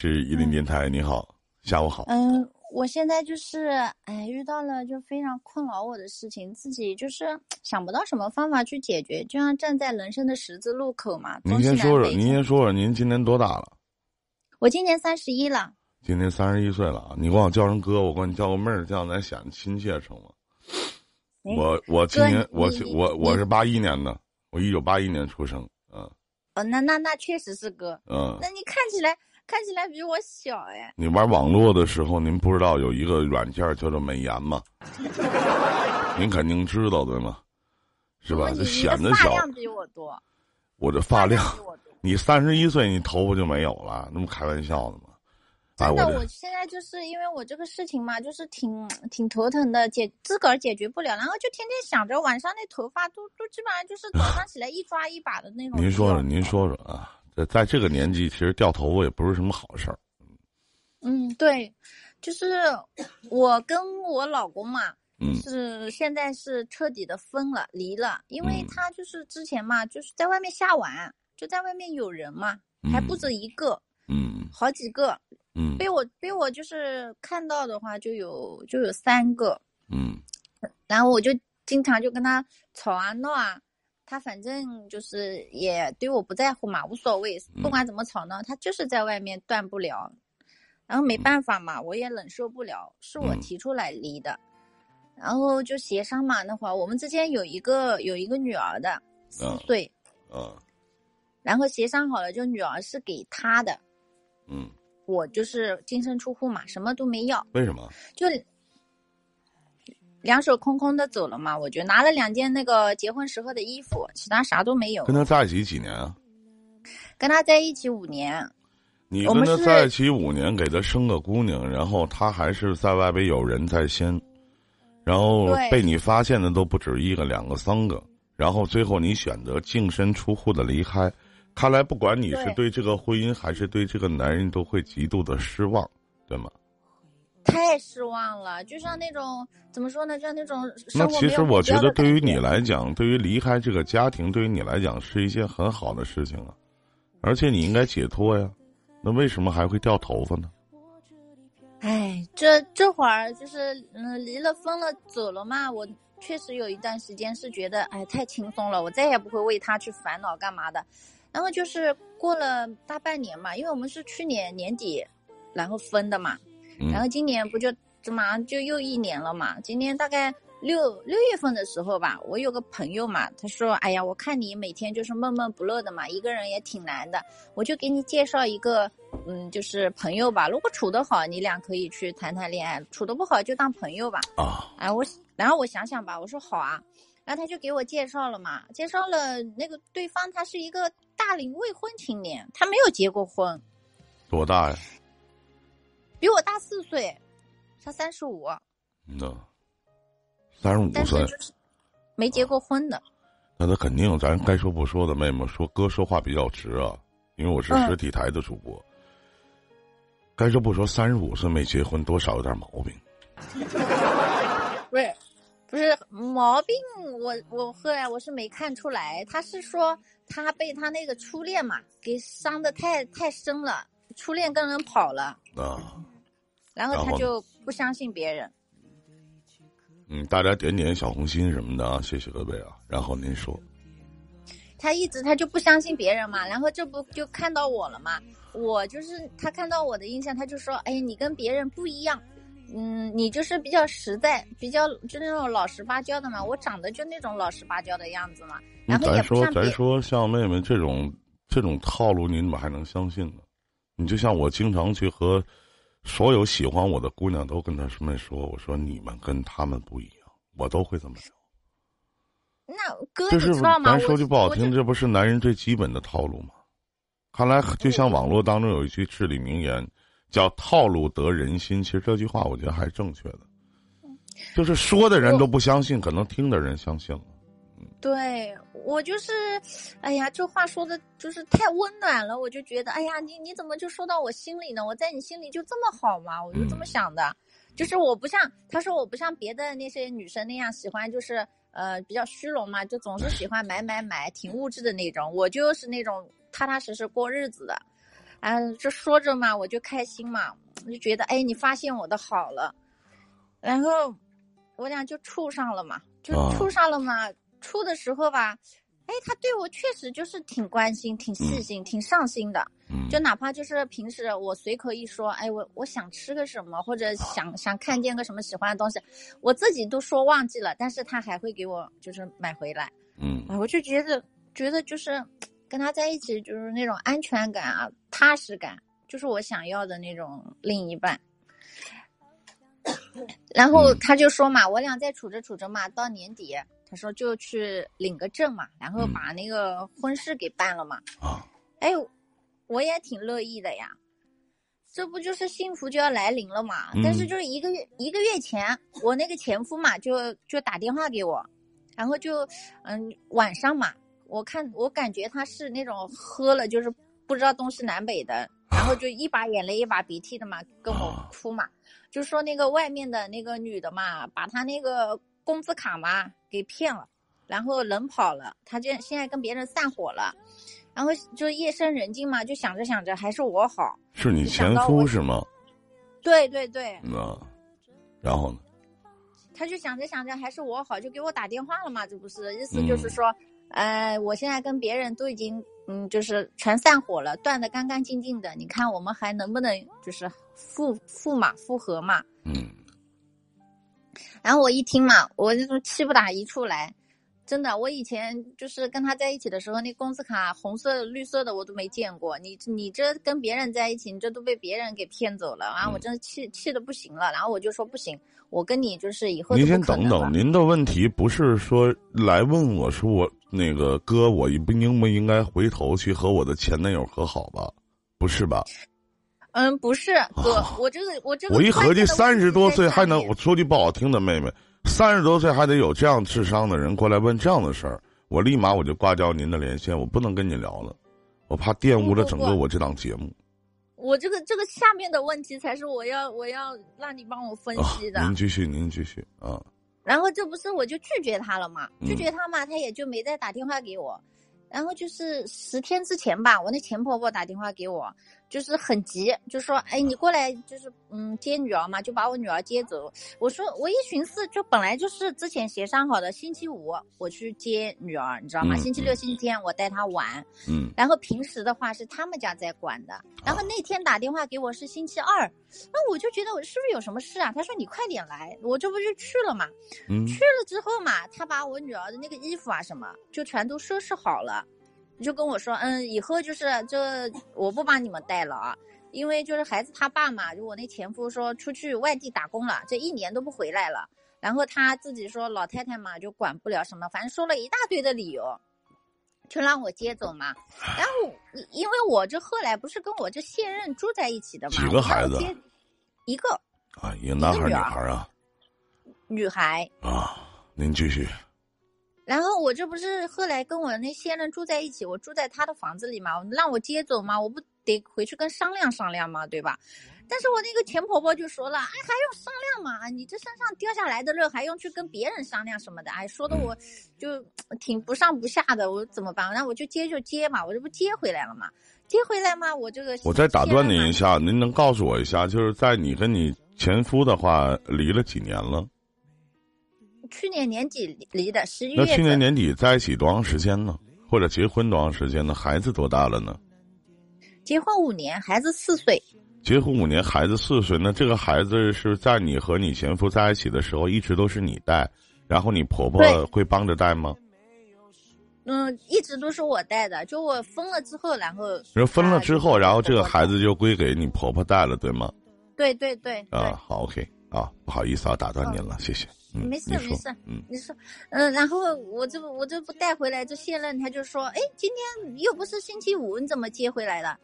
是一林电台，你好，下午好。嗯，我现在就是哎，遇到了就非常困扰我的事情，自己就是想不到什么方法去解决，就像站在人生的十字路口嘛。您先说说，您先说说，您今年多大了？我今年三十一了。今年三十一岁了啊！你管我叫声哥，我管你叫个妹儿，这样咱显得亲切，成吗？我我今年我我我是八一年的，我一九八一年出生，嗯。哦，那那那确实是哥。嗯。那你看起来看起来比我小哎。你玩网络的时候，您不知道有一个软件叫做美颜吗？您肯定知道对吗？是吧？就显得小。发量比我多。我这发量。你三十一岁，你头发就没有了？那不开玩笑的吗？真的，我现在就是因为我这个事情嘛，就是挺挺头疼的，解自个儿解决不了，然后就天天想着晚上那头发都都基本上就是早上起来一抓一把的那种。您说说，您说说啊，在在这个年纪，其实掉头发也不是什么好事儿。嗯，对，就是我跟我老公嘛，是现在是彻底的分了离了，因为他就是之前嘛，就是在外面瞎玩，就在外面有人嘛，还不止一个，嗯，好几个。嗯，被我被我就是看到的话，就有就有三个，嗯，然后我就经常就跟他吵啊闹啊，他反正就是也对我不在乎嘛，无所谓，不管怎么吵闹，他就是在外面断不了，然后没办法嘛，我也忍受不了，是我提出来离的，然后就协商嘛，那会儿我们之间有一个有一个女儿的四岁，嗯，然后协商好了，就女儿是给他的，嗯。我就是净身出户嘛，什么都没要。为什么？就两手空空的走了嘛。我就拿了两件那个结婚时候的衣服，其他啥都没有。跟他在一起几年啊？跟他在一起五年。你跟他在一起五年，给他生个姑娘，然后他还是在外边有人在先，然后被你发现的都不止一个、两个、三个，然后最后你选择净身出户的离开。看来，不管你是对这个婚姻还是对这个男人，都会极度的失望，对吗？太失望了，就像那种怎么说呢？像那种那其实我觉得，对于你来讲，对于离开这个家庭，对于你来讲是一件很好的事情啊，而且你应该解脱呀。那为什么还会掉头发呢？哎，这这会儿就是嗯，离了分了走了嘛，我确实有一段时间是觉得哎太轻松了，我再也不会为他去烦恼干嘛的。然后就是过了大半年嘛，因为我们是去年年底，然后分的嘛，然后今年不就这马上就又一年了嘛。今年大概六六月份的时候吧，我有个朋友嘛，他说：“哎呀，我看你每天就是闷闷不乐的嘛，一个人也挺难的，我就给你介绍一个，嗯，就是朋友吧。如果处得好，你俩可以去谈谈恋爱；处得不好，就当朋友吧。”啊，哎，我然后我想想吧，我说好啊。然后他就给我介绍了嘛，介绍了那个对方，他是一个大龄未婚青年，他没有结过婚。多大呀？比我大四岁，他三十五。那三十五岁，没结过婚的。那他肯定，咱该说不说的，妹妹说哥说话比较直啊，因为我是实体台的主播。该说不说，三十五岁没结婚，多少有点毛病。不是。不是毛病，我我后来我是没看出来，他是说他被他那个初恋嘛给伤的太太深了，初恋跟人跑了啊，然后他就不相信别人。嗯，大家点点小红心什么的啊，谢谢各位啊。然后您说，他一直他就不相信别人嘛，然后这不就看到我了嘛？我就是他看到我的印象，他就说：“哎，你跟别人不一样。”嗯，你就是比较实在，比较就那种老实巴交的嘛。我长得就那种老实巴交的样子嘛。然后咱说咱说像妹妹这种这种套路，你怎么还能相信呢？你就像我经常去和所有喜欢我的姑娘都跟他们说，我说你们跟他们不一样，我都会这么聊。那哥，就是咱说句不好听，这这不是男人最基本的套路吗？看来就像网络当中有一句至理名言。叫套路得人心，其实这句话我觉得还是正确的，就是说的人都不相信，可能听的人相信了。对我就是，哎呀，这话说的就是太温暖了，我就觉得，哎呀，你你怎么就说到我心里呢？我在你心里就这么好吗？我就这么想的，就是我不像他说我不像别的那些女生那样喜欢，就是呃比较虚荣嘛，就总是喜欢买买买，挺物质的那种。我就是那种踏踏实实过日子的。啊，就说着嘛，我就开心嘛，就觉得哎，你发现我的好了，然后我俩就处上了嘛，就处上了嘛。处的时候吧，哎，他对我确实就是挺关心、挺细心、挺上心的。就哪怕就是平时我随口一说，哎，我我想吃个什么，或者想想看见个什么喜欢的东西，我自己都说忘记了，但是他还会给我就是买回来。嗯，我就觉得觉得就是跟他在一起就是那种安全感啊、踏实感，就是我想要的那种另一半。然后他就说嘛，我俩在处着处着嘛，到年底他说就去领个证嘛，然后把那个婚事给办了嘛。啊，哎。我也挺乐意的呀，这不就是幸福就要来临了嘛？但是就是一个月一个月前，我那个前夫嘛，就就打电话给我，然后就嗯晚上嘛，我看我感觉他是那种喝了就是不知道东西南北的，然后就一把眼泪一把鼻涕的嘛，跟我哭嘛，就说那个外面的那个女的嘛，把他那个工资卡嘛给骗了，然后人跑了，他就现在跟别人散伙了。然后就夜深人静嘛，就想着想着还是我好。是你前夫是吗？对对对。嗯，然后呢？他就想着想着还是我好，就给我打电话了嘛，这不是意思就是说，呃，我现在跟别人都已经嗯，就是全散伙了，断的干干净净的。你看我们还能不能就是复复嘛，复合嘛？嗯。然后我一听嘛，我就气不打一处来。真的，我以前就是跟他在一起的时候，那工资卡红色、绿色的我都没见过。你你这跟别人在一起，你这都被别人给骗走了啊！我真的气气的不行了。然后我就说不行，我跟你就是以后您先等等，您的问题不是说来问我说我那个哥，我不应不应该回头去和我的前男友和好吧？不是吧？嗯，不是哥，我这个我这个我一合计三十多岁还能我说句不好听的，妹妹。三十多岁还得有这样智商的人过来问这样的事儿，我立马我就挂掉您的连线，我不能跟你聊了，我怕玷污了整个我这档节目。我这个这个下面的问题才是我要我要让你帮我分析的。您继续，您继续啊。然后这不是我就拒绝他了嘛？拒绝他嘛，他也就没再打电话给我。然后就是十天之前吧，我那前婆婆打电话给我。就是很急，就说哎，你过来就是嗯接女儿嘛，就把我女儿接走。我说我一寻思，就本来就是之前协商好的，星期五我去接女儿，你知道吗？星期六、星期天我带她玩。嗯。然后平时的话是他们家在管的。然后那天打电话给我是星期二，那我就觉得我是不是有什么事啊？他说你快点来，我这不就去了嘛。嗯。去了之后嘛，他把我女儿的那个衣服啊什么就全都收拾好了。就跟我说，嗯，以后就是这我不帮你们带了啊，因为就是孩子他爸嘛，就我那前夫说出去外地打工了，这一年都不回来了，然后他自己说老太太嘛就管不了什么，反正说了一大堆的理由，就让我接走嘛。然后因为我这后来不是跟我这现任住在一起的嘛，几个孩子？一个啊，一个男孩女孩啊？女孩啊，您继续。然后我这不是后来跟我那现任住在一起，我住在他的房子里嘛，让我接走嘛，我不得回去跟商量商量嘛，对吧？但是我那个前婆婆就说了，哎，还用商量嘛？你这身上掉下来的肉还用去跟别人商量什么的？哎，说的我就挺不上不下的，我怎么办？那我就接就接嘛，我这不接回来了嘛？接回来嘛，我这个我再打断您一下，您能告诉我一下，就是在你跟你前夫的话离了几年了？去年年底离的十一月。那去年年底在一起多长时间呢？或者结婚多长时间呢？孩子多大了呢？结婚五年，孩子四岁。结婚五年，孩子四岁，那这个孩子是在你和你前夫在一起的时候一直都是你带，然后你婆婆会帮着带吗？嗯，一直都是我带的。就我分了之后，然后。然后分了之后，然后这个孩子就归给你婆婆带了，对吗？对对对。啊，好，OK，啊，不好意思啊，打断您了，谢谢。没事没事，你说，嗯，然后我这不我这不带回来这现任，他就说，哎，今天又不是星期五，你怎么接回来的？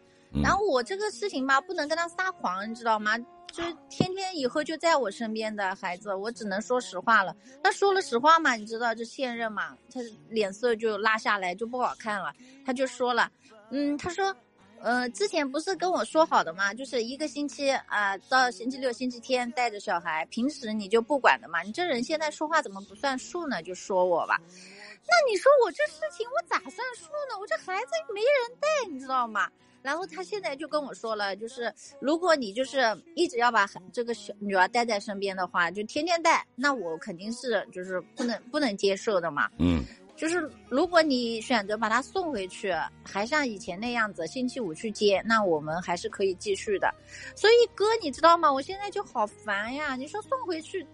然后我这个事情吧，不能跟他撒谎，你知道吗？就是天天以后就在我身边的孩子，我只能说实话了。他说了实话嘛，你知道这现任嘛，他脸色就拉下来，就不好看了。他就说了，嗯，他说。呃，之前不是跟我说好的吗？就是一个星期啊，到星期六、星期天带着小孩，平时你就不管的嘛。你这人现在说话怎么不算数呢？就说我吧。那你说我这事情我咋算数呢？我这孩子没人带，你知道吗？然后他现在就跟我说了，就是如果你就是一直要把这个小女儿带在身边的话，就天天带，那我肯定是就是不能不能接受的嘛。嗯，就是如果你选择把他送回去，还像以前那样子，星期五去接，那我们还是可以继续的。所以哥，你知道吗？我现在就好烦呀！你说送回去，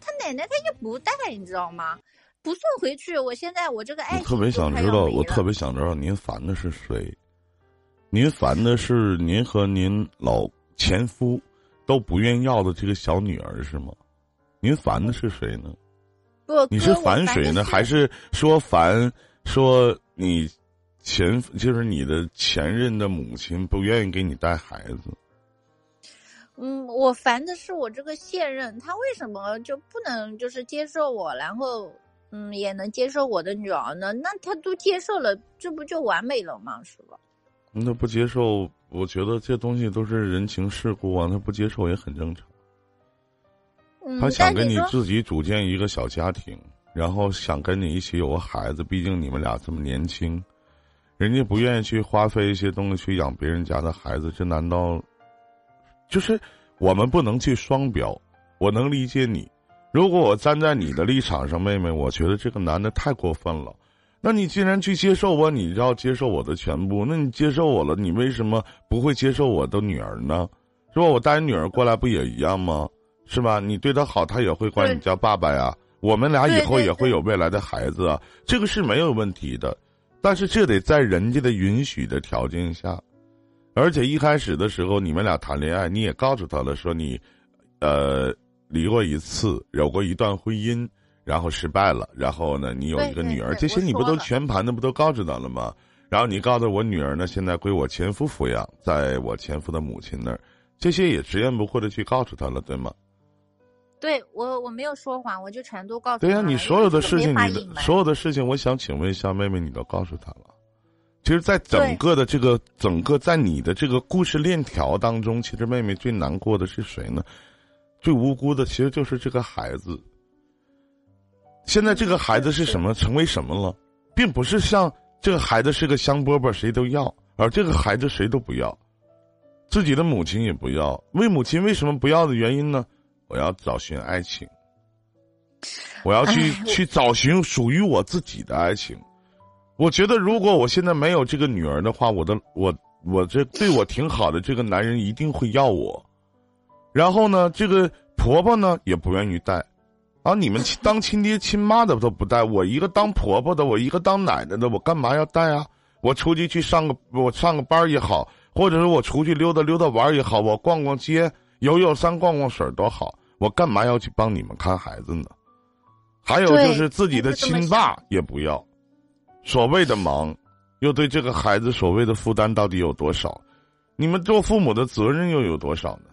他奶奶他也不带，你知道吗？不送回去，我现在我这个爱情特别想知道，我特别想知道您烦的是谁。您烦的是您和您老前夫都不愿要的这个小女儿是吗？您烦的是谁呢？不，你是反水呢？还是说烦说你前就是你的前任的母亲不愿意给你带孩子？嗯，我烦的是我这个现任，他为什么就不能就是接受我，然后嗯也能接受我的女儿呢？那他都接受了，这不就完美了吗？是吧？那不接受，我觉得这东西都是人情世故啊，他不接受也很正常。他想跟你自己组建一个小家庭，然后想跟你一起有个孩子，毕竟你们俩这么年轻，人家不愿意去花费一些东西去养别人家的孩子，这难道就是我们不能去双标？我能理解你，如果我站在你的立场上，妹妹，我觉得这个男的太过分了。那你既然去接受我，你要接受我的全部。那你接受我了，你为什么不会接受我的女儿呢？是吧？我带女儿过来不也一样吗？是吧？你对他好，他也会管你叫爸爸呀。我们俩以后也会有未来的孩子啊，这个是没有问题的。但是这得在人家的允许的条件下，而且一开始的时候你们俩谈恋爱，你也告诉他了，说你，呃，离过一次，有过一段婚姻。然后失败了，然后呢，你有一个女儿，这些你不都全盘的不都告知他了吗？然后你告诉我女儿呢，现在归我前夫抚养，在我前夫的母亲那儿，这些也直言不讳的去告诉他了，对吗？对我我没有说谎，我就全都告诉。对呀，你所有的事情，你的所有的事情，我想请问一下妹妹，你都告诉他了。其实，在整个的这个整个在你的这个故事链条当中，其实妹妹最难过的是谁呢？最无辜的其实就是这个孩子。现在这个孩子是什么？成为什么了？并不是像这个孩子是个香饽饽，谁都要，而这个孩子谁都不要，自己的母亲也不要。为母亲为什么不要的原因呢？我要找寻爱情，我要去去找寻属于我自己的爱情。我觉得，如果我现在没有这个女儿的话，我的我我这对我挺好的这个男人一定会要我。然后呢，这个婆婆呢也不愿意带。啊！你们当亲爹亲妈的都不带我一个当婆婆的，我一个当奶奶的，我干嘛要带啊？我出去去上个我上个班也好，或者是我出去溜达溜达玩也好，我逛逛街、游游山、逛逛水多好，我干嘛要去帮你们看孩子呢？还有就是自己的亲爸也不要，所谓的忙，又对这个孩子所谓的负担到底有多少？你们做父母的责任又有多少呢？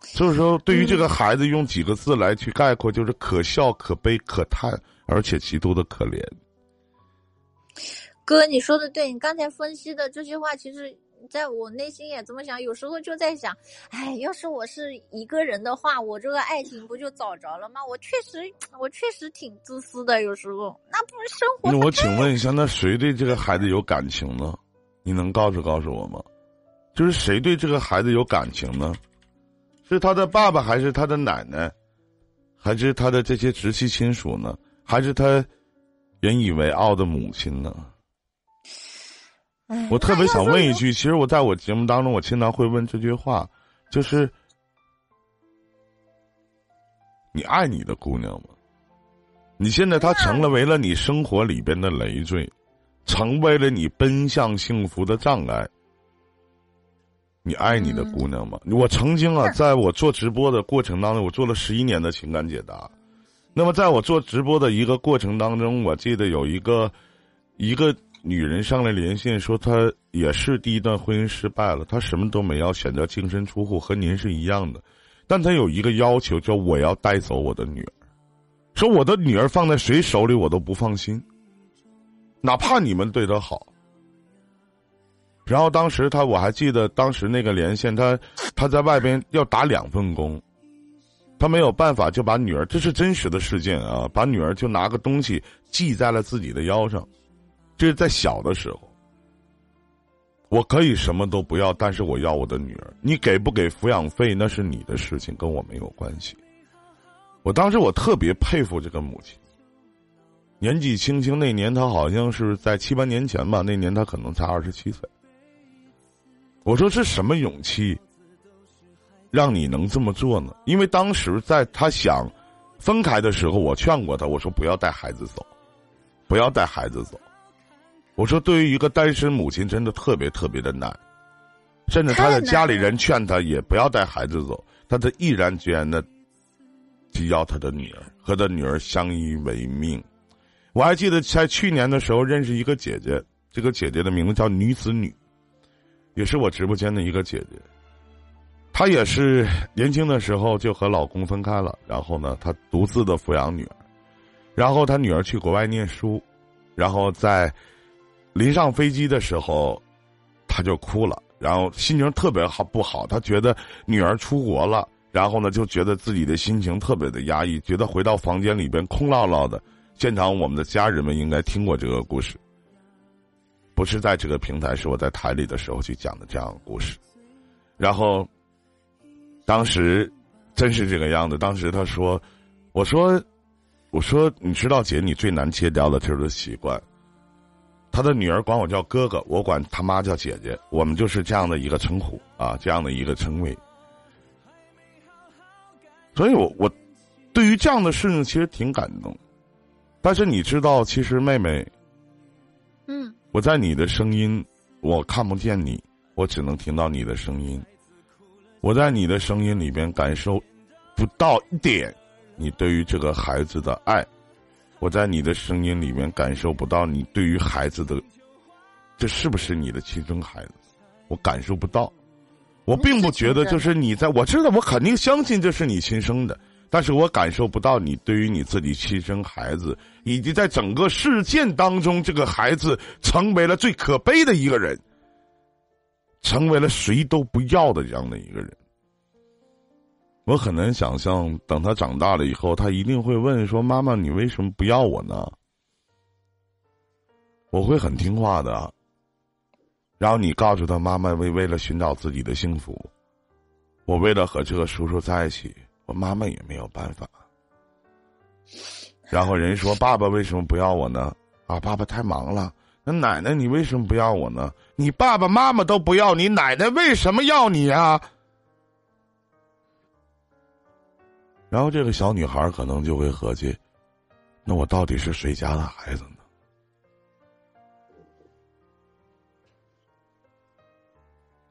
所以说，对于这个孩子，用几个字来去概括，就是可笑、可悲、可叹，而且极度的可怜。哥，你说的对，你刚才分析的这些话，其实在我内心也这么想。有时候就在想，哎，要是我是一个人的话，我这个爱情不就找着了吗？我确实，我确实挺自私的。有时候，那不是生活。那我请问一下，那谁对这个孩子有感情呢？你能告诉告诉我吗？就是谁对这个孩子有感情呢？是他的爸爸，还是他的奶奶，还是他的这些直系亲属呢？还是他引以为傲的母亲呢？我特别想问一句，其实我在我节目当中，我经常会问这句话，就是你爱你的姑娘吗？你现在她成了为了你生活里边的累赘，成为了你奔向幸福的障碍。你爱你的姑娘吗？我曾经啊，在我做直播的过程当中，我做了十一年的情感解答。那么，在我做直播的一个过程当中，我记得有一个一个女人上来连线，说她也是第一段婚姻失败了，她什么都没要，选择净身出户，和您是一样的。但她有一个要求，叫我要带走我的女儿，说我的女儿放在谁手里我都不放心，哪怕你们对她好。然后当时他我还记得当时那个连线，他他在外边要打两份工，他没有办法就把女儿，这是真实的事件啊，把女儿就拿个东西系在了自己的腰上，这是在小的时候。我可以什么都不要，但是我要我的女儿。你给不给抚养费那是你的事情，跟我没有关系。我当时我特别佩服这个母亲。年纪轻轻那年，她好像是在七八年前吧，那年她可能才二十七岁。我说是什么勇气，让你能这么做呢？因为当时在她想分开的时候，我劝过她，我说不要带孩子走，不要带孩子走。我说，对于一个单身母亲，真的特别特别的难，甚至他的家里人劝他也不要带孩子走，他的毅然决然的，就要他的女儿和他女儿相依为命。我还记得在去年的时候认识一个姐姐，这个姐姐的名字叫女子女，也是我直播间的一个姐姐。她也是年轻的时候就和老公分开了，然后呢，她独自的抚养女儿，然后她女儿去国外念书，然后在。临上飞机的时候，他就哭了，然后心情特别好不好？他觉得女儿出国了，然后呢，就觉得自己的心情特别的压抑，觉得回到房间里边空落落的。现场我们的家人们应该听过这个故事，不是在这个平台，是我在台里的时候去讲的这样的故事。然后，当时真是这个样子。当时他说：“我说，我说，你知道姐，你最难戒掉的就是习惯。”他的女儿管我叫哥哥，我管他妈叫姐姐，我们就是这样的一个称呼啊，这样的一个称谓。所以我我对于这样的事情其实挺感动，但是你知道，其实妹妹，嗯，我在你的声音，我看不见你，我只能听到你的声音，我在你的声音里边感受不到一点你对于这个孩子的爱。我在你的声音里面感受不到你对于孩子的，这是不是你的亲生孩子？我感受不到，我并不觉得就是你在我知道我肯定相信这是你亲生的，但是我感受不到你对于你自己亲生孩子，以及在整个事件当中，这个孩子成为了最可悲的一个人，成为了谁都不要的这样的一个人。我很难想象，等他长大了以后，他一定会问说：“妈妈，你为什么不要我呢？”我会很听话的。然后你告诉他：“妈妈为为了寻找自己的幸福，我为了和这个叔叔在一起，我妈妈也没有办法。”然后人说：“爸爸为什么不要我呢？”啊，爸爸太忙了。那奶奶，你为什么不要我呢？你爸爸妈妈都不要你，奶奶为什么要你啊？然后这个小女孩可能就会合计：那我到底是谁家的孩子呢？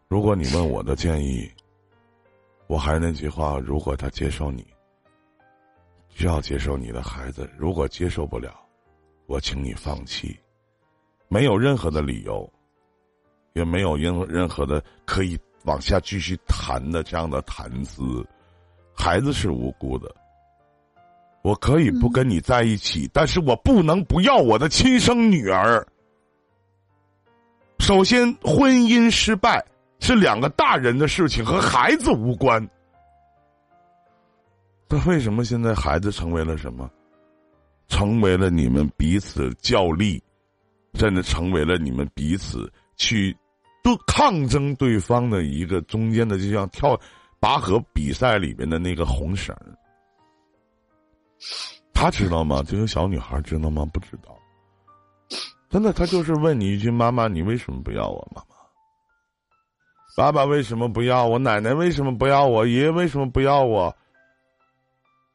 如果你问我的建议，我还是那句话：如果他接受你，就要接受你的孩子；如果接受不了，我请你放弃，没有任何的理由，也没有任任何的可以往下继续谈的这样的谈资。孩子是无辜的，我可以不跟你在一起，但是我不能不要我的亲生女儿。首先，婚姻失败是两个大人的事情，和孩子无关。那为什么现在孩子成为了什么？成为了你们彼此较力，甚至成为了你们彼此去都抗争对方的一个中间的，就像跳。拔河比赛里面的那个红绳，他知道吗？这个小女孩知道吗？不知道。真的，他就是问你一句：“妈妈，你为什么不要我？”妈妈，爸爸为什么不要我？奶奶为什么不要我？爷爷为什么不要我？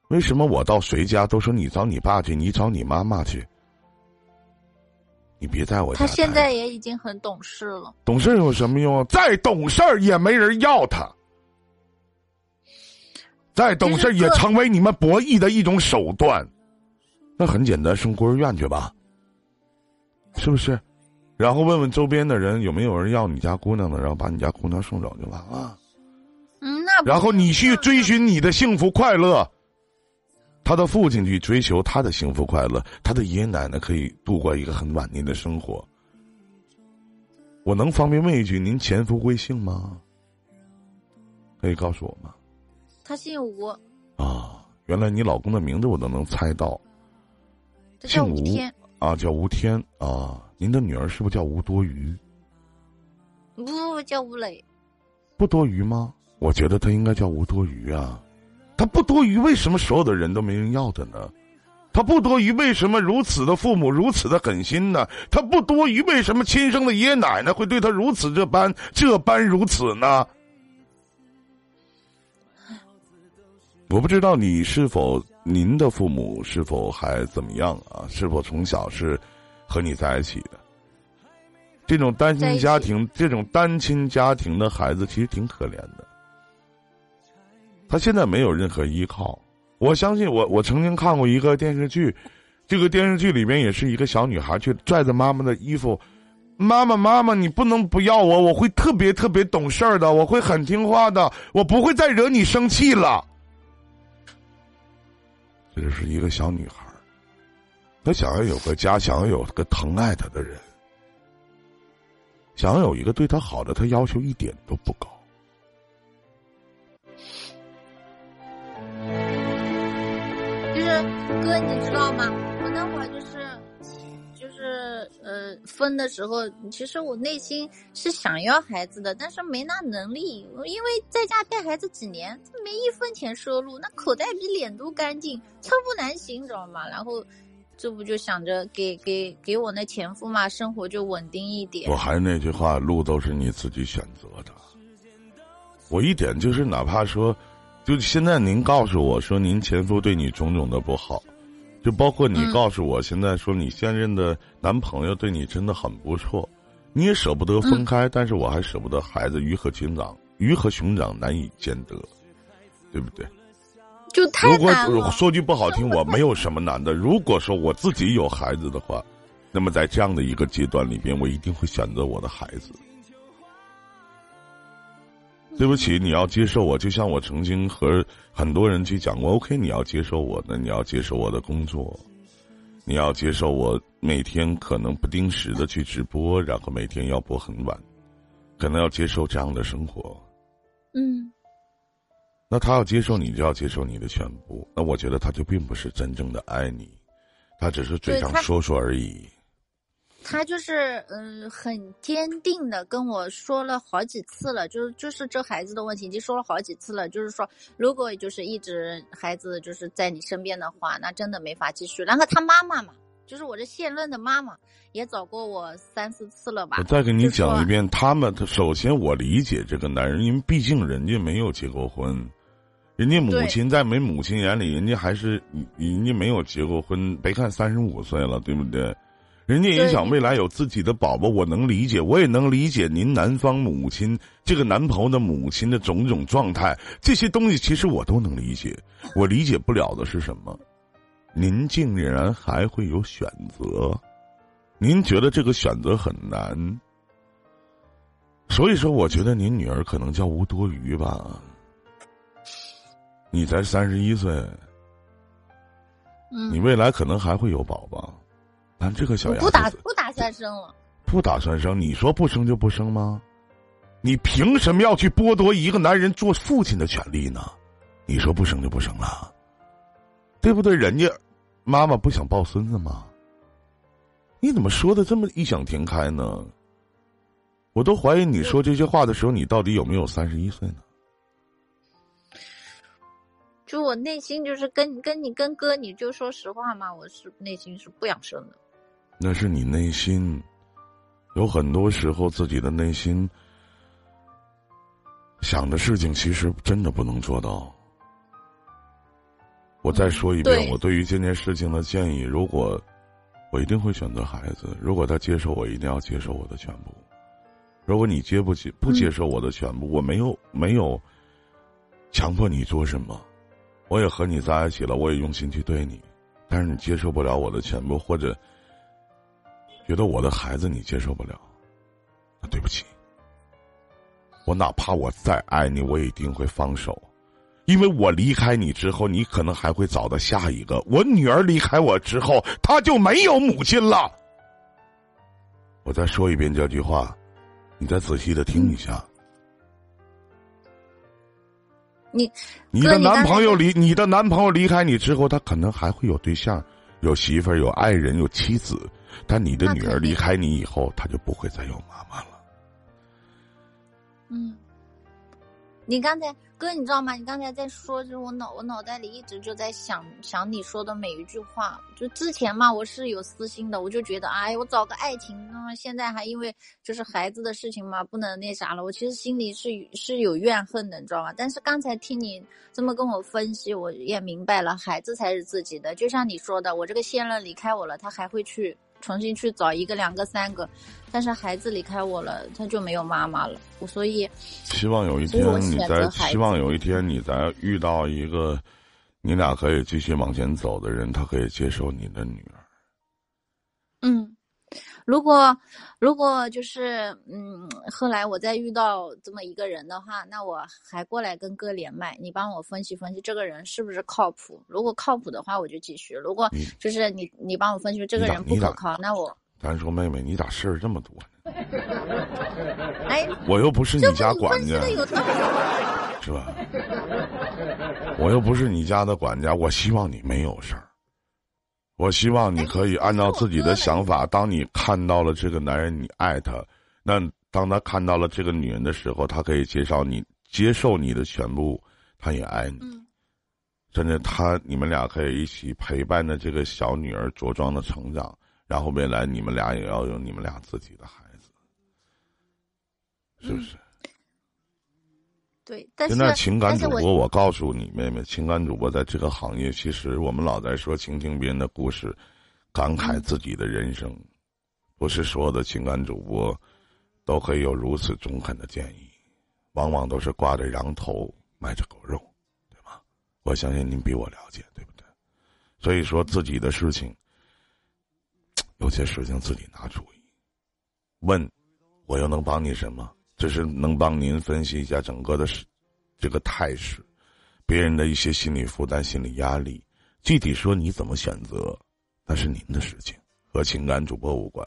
为什么我到谁家都说你找你爸去，你找你妈妈去？你别在我家。他现在也已经很懂事了。懂事有什么用？再懂事也没人要他。再懂事也成为你们博弈的一种手段，那很简单，送孤儿院去吧，是不是？然后问问周边的人有没有人要你家姑娘的，然后把你家姑娘送走就完了。嗯，那然后你去追寻你的幸福快乐，他的父亲去追求他的幸福快乐，他的爷爷奶奶可以度过一个很晚年的生活。我能方便问一句，您前夫贵姓吗？可以告诉我吗？他姓吴啊，原来你老公的名字我都能猜到，姓吴啊，叫吴天啊。您的女儿是不是叫吴多余？不叫吴磊，不多余吗？我觉得他应该叫吴多余啊。他不多余，为什么所有的人都没人要他呢？他不多余，为什么如此的父母如此的狠心呢？他不多余，为什么亲生的爷爷奶奶会对他如此这般这般如此呢？我不知道你是否您的父母是否还怎么样啊？是否从小是和你在一起的？这种单亲家庭，这种单亲家庭的孩子其实挺可怜的。他现在没有任何依靠。我相信我，我曾经看过一个电视剧，这个电视剧里边也是一个小女孩去拽着妈妈的衣服，妈妈妈妈，你不能不要我，我会特别特别懂事儿的，我会很听话的，我不会再惹你生气了。这是一个小女孩，她想要有个家，想要有个疼爱她的人，想要有一个对她好的，她要求一点都不高。哥，你知道吗？分的时候，其实我内心是想要孩子的，但是没那能力，因为在家带孩子几年，没一分钱收入，那口袋比脸都干净，寸步难行，你知道吗？然后，这不就想着给给给我那前夫嘛，生活就稳定一点。我还是那句话，路都是你自己选择的。我一点就是，哪怕说。就现在，您告诉我说，您前夫对你种种的不好，就包括你告诉我现在说你现任的男朋友对你真的很不错，你也舍不得分开，但是我还舍不得孩子，鱼和熊掌，鱼和熊掌难以兼得，对不对？就太难如果说句不好听，我没有什么难的。如果说我自己有孩子的话，那么在这样的一个阶段里边，我一定会选择我的孩子。对不起，你要接受我，就像我曾经和很多人去讲过。OK，你要接受我，那你要接受我的工作，你要接受我每天可能不定时的去直播，然后每天要播很晚，可能要接受这样的生活。嗯，那他要接受你，就要接受你的全部。那我觉得他就并不是真正的爱你，他只是嘴上说说而已。他就是嗯，很坚定的跟我说了好几次了，就是就是这孩子的问题，已经说了好几次了。就是说，如果就是一直孩子就是在你身边的话，那真的没法继续。然后他妈妈嘛，就是我这现任的妈妈，也找过我三四次了吧。我再给你讲一遍，他们他首先我理解这个男人，因为毕竟人家没有结过婚，人家母亲在没母亲眼里，人家还是人家没有结过婚。别看三十五岁了，对不对？人家也想未来有自己的宝宝，我能理解，我也能理解您男方母亲这个男朋友的母亲的种种状态，这些东西其实我都能理解。我理解不了的是什么？您竟然还会有选择？您觉得这个选择很难？所以说，我觉得您女儿可能叫吴多余吧。你才三十一岁，你未来可能还会有宝宝。咱这个小不打不打算生了，不打算生？你说不生就不生吗？你凭什么要去剥夺一个男人做父亲的权利呢？你说不生就不生了，对不对？人家妈妈不想抱孙子吗？你怎么说的这么异想天开呢？我都怀疑你说这些话的时候，你到底有没有三十一岁呢？就我内心就是跟跟你跟哥，你就说实话嘛，我是内心是不想生的。那是你内心，有很多时候自己的内心想的事情，其实真的不能做到。我再说一遍，我对于这件事情的建议，如果我一定会选择孩子，如果他接受我，一定要接受我的全部。如果你接不接不接受我的全部，我没有没有强迫你做什么，我也和你在一起了，我也用心去对你，但是你接受不了我的全部，或者。觉得我的孩子你接受不了，那对不起。我哪怕我再爱你，我也一定会放手，因为我离开你之后，你可能还会找到下一个。我女儿离开我之后，她就没有母亲了。我再说一遍这句话，你再仔细的听一下。你你的男朋友离你的男朋友离开你之后，他可能还会有对象、有媳妇儿、有爱人、有妻子。但你的女儿离开你以后，她就不会再有妈妈了。嗯。你刚才哥，你知道吗？你刚才在说，就是我脑我脑袋里一直就在想想你说的每一句话。就之前嘛，我是有私心的，我就觉得，哎，我找个爱情，那么现在还因为就是孩子的事情嘛，不能那啥了。我其实心里是是有怨恨的，你知道吗？但是刚才听你这么跟我分析，我也明白了，孩子才是自己的。就像你说的，我这个现任离开我了，他还会去。重新去找一个、两个、三个，但是孩子离开我了，他就没有妈妈了。我所以希望有一天你在，希望有一天你在遇到一个你俩可以继续往前走的人，他可以接受你的女儿。嗯。如果，如果就是嗯，后来我再遇到这么一个人的话，那我还过来跟哥连麦，你帮我分析分析这个人是不是靠谱？如果靠谱的话，我就继续；如果就是你你帮我分析这个人不可靠，那我咱说妹妹，你咋事儿这么多呢？哎，我又不是你家管家，是吧？我又不是你家的管家，我希望你没有事儿。我希望你可以按照自己的想法。当你看到了这个男人，你爱他，那当他看到了这个女人的时候，他可以介绍你，接受你的全部，他也爱你。真的，他你们俩可以一起陪伴着这个小女儿茁壮的成长，然后未来你们俩也要有你们俩自己的孩子，是不是？对，但是现在情感主播，我告诉你妹妹，情感主播在这个行业，其实我们老在说倾听别人的故事，感慨自己的人生，不是所有的情感主播都可以有如此中肯的建议，往往都是挂着羊头卖着狗肉，对吧？我相信您比我了解，对不对？所以说自己的事情，有些事情自己拿主意。问，我又能帮你什么？只是能帮您分析一下整个的这个态势，别人的一些心理负担、心理压力。具体说你怎么选择，那是您的事情，和情感主播无关。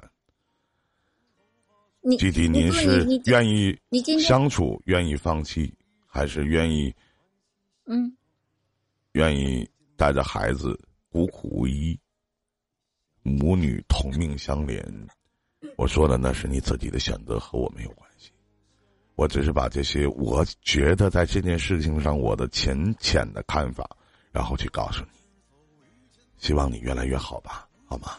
具体您是愿意相处、愿意放弃，还是愿意嗯，愿意带着孩子孤苦无依，母女同命相连？我说的那是你自己的选择，和我没有关系。我只是把这些我觉得在这件事情上我的浅浅的看法，然后去告诉你，希望你越来越好吧，好吗？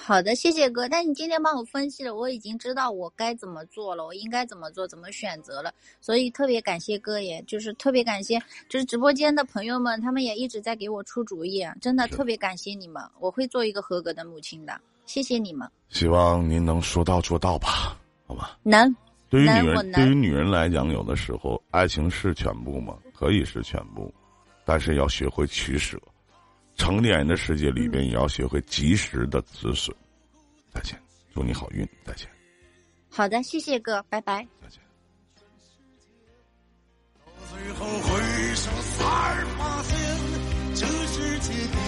好的，谢谢哥。但你今天帮我分析了，我已经知道我该怎么做了，我应该怎么做，怎么选择了。所以特别感谢哥，也就是特别感谢，就是直播间的朋友们，他们也一直在给我出主意，真的特别感谢你们，我会做一个合格的母亲的，谢谢你们。希望您能说到做到吧，好吗？能。对于女人对于女人来讲有的时候爱情是全部吗可以是全部但是要学会取舍。成年人的世界里边也要学会及时的止损。再见祝你好运再见。好的谢谢哥拜拜。最后回首才发现这世界